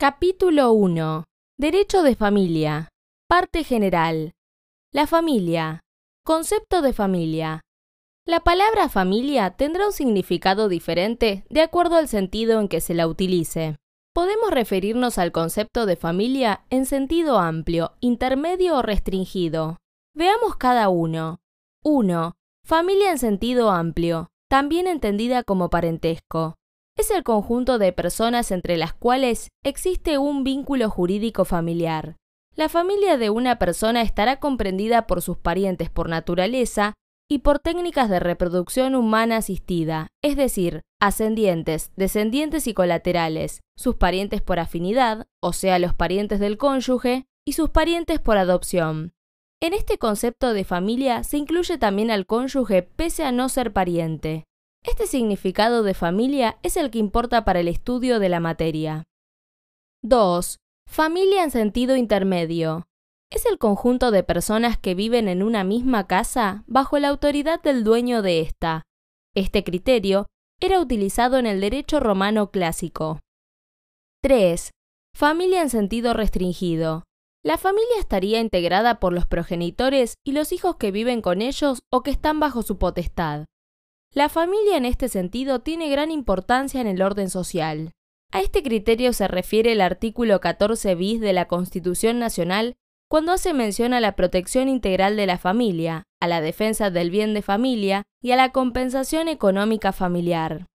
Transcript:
Capítulo 1. Derecho de familia. Parte general. La familia. Concepto de familia. La palabra familia tendrá un significado diferente de acuerdo al sentido en que se la utilice. Podemos referirnos al concepto de familia en sentido amplio, intermedio o restringido. Veamos cada uno. 1. Familia en sentido amplio, también entendida como parentesco es el conjunto de personas entre las cuales existe un vínculo jurídico familiar. La familia de una persona estará comprendida por sus parientes por naturaleza y por técnicas de reproducción humana asistida, es decir, ascendientes, descendientes y colaterales, sus parientes por afinidad, o sea, los parientes del cónyuge, y sus parientes por adopción. En este concepto de familia se incluye también al cónyuge pese a no ser pariente. Este significado de familia es el que importa para el estudio de la materia. 2. Familia en sentido intermedio. Es el conjunto de personas que viven en una misma casa bajo la autoridad del dueño de ésta. Este criterio era utilizado en el derecho romano clásico. 3. Familia en sentido restringido. La familia estaría integrada por los progenitores y los hijos que viven con ellos o que están bajo su potestad. La familia en este sentido tiene gran importancia en el orden social. A este criterio se refiere el artículo 14 bis de la Constitución Nacional cuando hace mención a la protección integral de la familia, a la defensa del bien de familia y a la compensación económica familiar.